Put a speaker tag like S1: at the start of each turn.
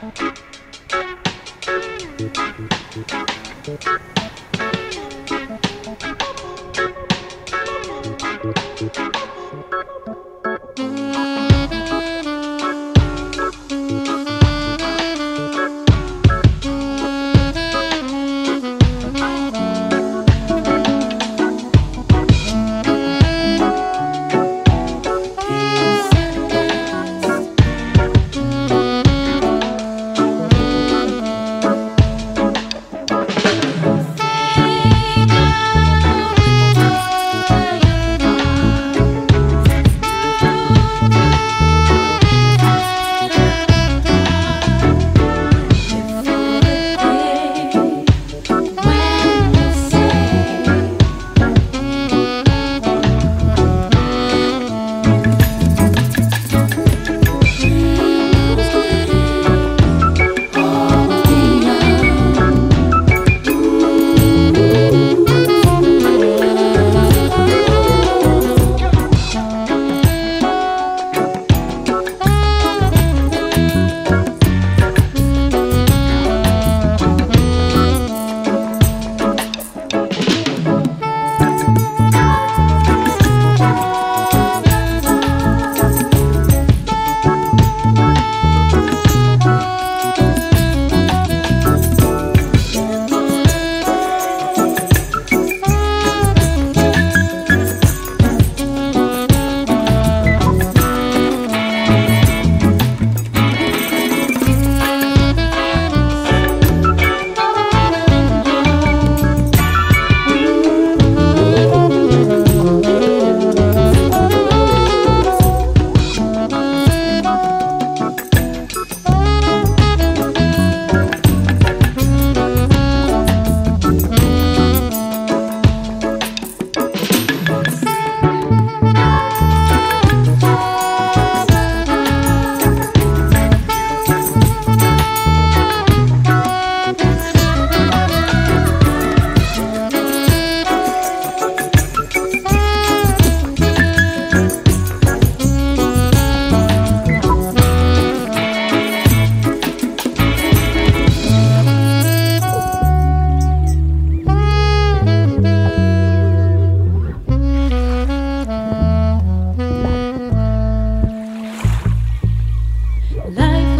S1: Thank you. Life